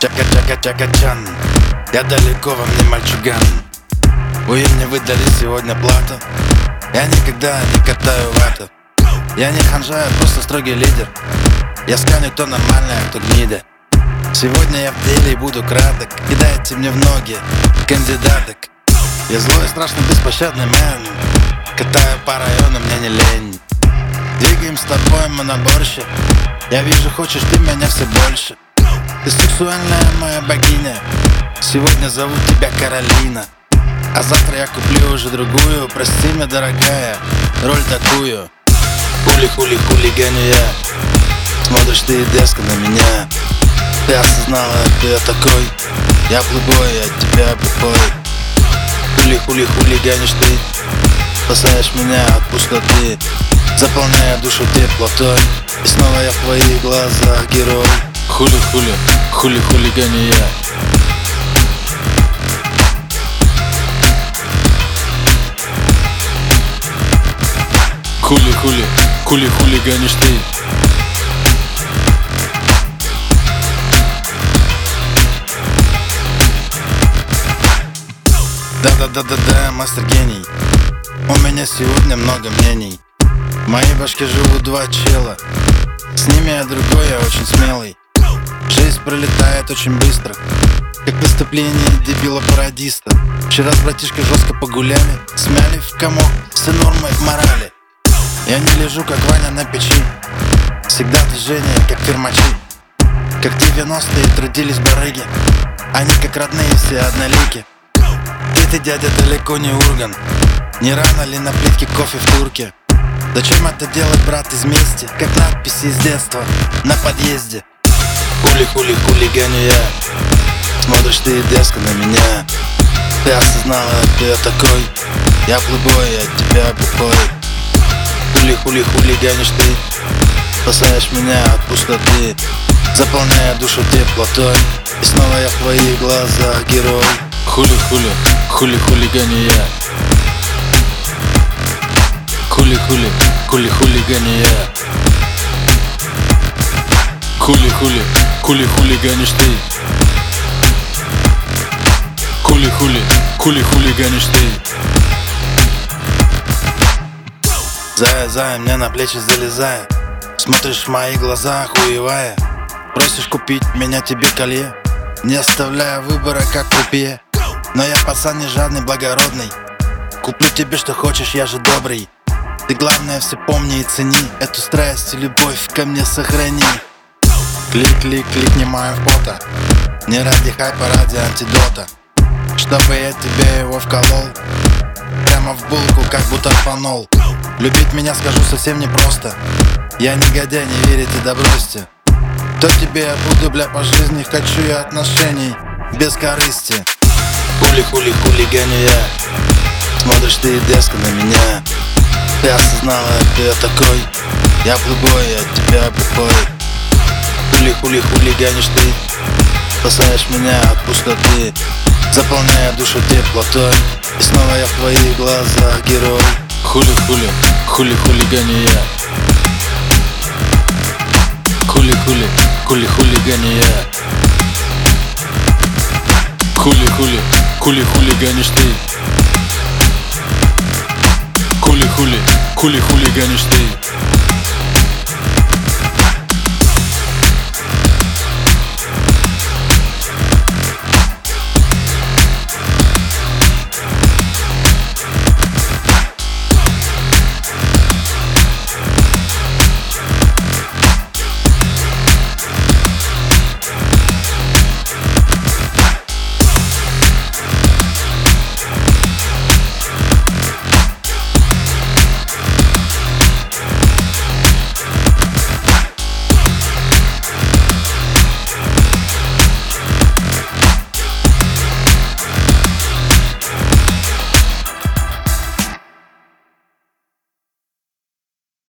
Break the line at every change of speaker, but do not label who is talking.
Чака-чака-чака-чан Я далеко, во мне мальчуган. Ой, мне выдали сегодня плату. Я никогда не катаю вату Я не ханжа, я просто строгий лидер. Я сканю, кто нормальный, а кто гнида. Сегодня я в деле и буду краток. Кидайте мне в ноги кандидаток. Я злой, страшный, беспощадный мэн. Катаю по району, мне не лень. Двигаем с тобой мы на борще Я вижу, хочешь ты меня все больше Ты сексуальная моя богиня. Сегодня зовут тебя Каролина. А завтра я куплю уже другую. Прости меня, дорогая, роль такую. Хули-хули хулиганю я. Смотришь ты деска на меня. Ты осознала, кто я такой. Я плейбой, я тебя бухой Хули-хули хулиганишь ты. Спасаешь меня от пустоты. Заполняя душу теплотой. И снова я в твоих глазах герой
Хули-хули, хули-хулиганю я. Хули-хули, хули-хулиганишь ты.
Да-да-да-да-да, мастер гений. У меня сегодня много мнений. В моей башке живут два чела. С ними я другой, я очень смелый Жизнь пролетает очень быстро Как выступление дебила-пародиста. Вчера с братишкой жестко погуляли Смяли в комок все нормы морали. Я не лежу, как Ваня на печи. Всегда движение, как фермачи. Как 90-е трудились барыги Они как родные все однолики. Ты, дядя, далеко не урган Не рано ли на плитке кофе в турке? Зачем это делать, брат, из мести? Как надписи из детства на подъезде Хули-хули хулиганю я. Смотришь ты деска на меня. Ты осознала, кто я такой. Я плейбой, я тебя бухой Хули-хули хулиганишь ты Спасаешь меня от пустоты. Заполняя душу теплотой. И снова я в твоих глазах герой.
Хули-хули, хули-хулиганю я. Хули-хули, хули-хулиганю я Хули-хули, хули-хулиганишь ты. Хули-хули, хули-хулиганишь ты.
Зая, зая, мне на плечи залезая. Смотришь в мои глаза, хуевая Просишь купить меня тебе колье Не оставляя выбора, как купе. Но я пацан не жадный, благородный. Куплю тебе, что хочешь, я же добрый. Ты главное все помни и цени. Эту страсть и любовь ко мне сохрани Клик-клик, клик, не мою фото. Не ради хайпа, ради антидота. Чтобы я тебе его вколол. Прямо в булку, как будто фанол Любить меня, скажу, совсем непросто. Я негодяй, не верите, да бросьте То тебе я буду, бля, по жизни Хочу я отношений без корысти. Хули-хули хулиганю я. Смотришь ты деска на меня. Ты осознала, кто я такой. Я плейбой, я тебя бухой Хули-хули хулиганишь ты. Спасаешь меня от пустоты Заполняя душу теплотой. И снова я в твоих глазах герой.
Хули-хули, хули-хулиганю я. Хули-хули, хули-хулиганю я. Хули-хули, хули-хулиганишь ты. Хули-хули, хули-хулиганишь ты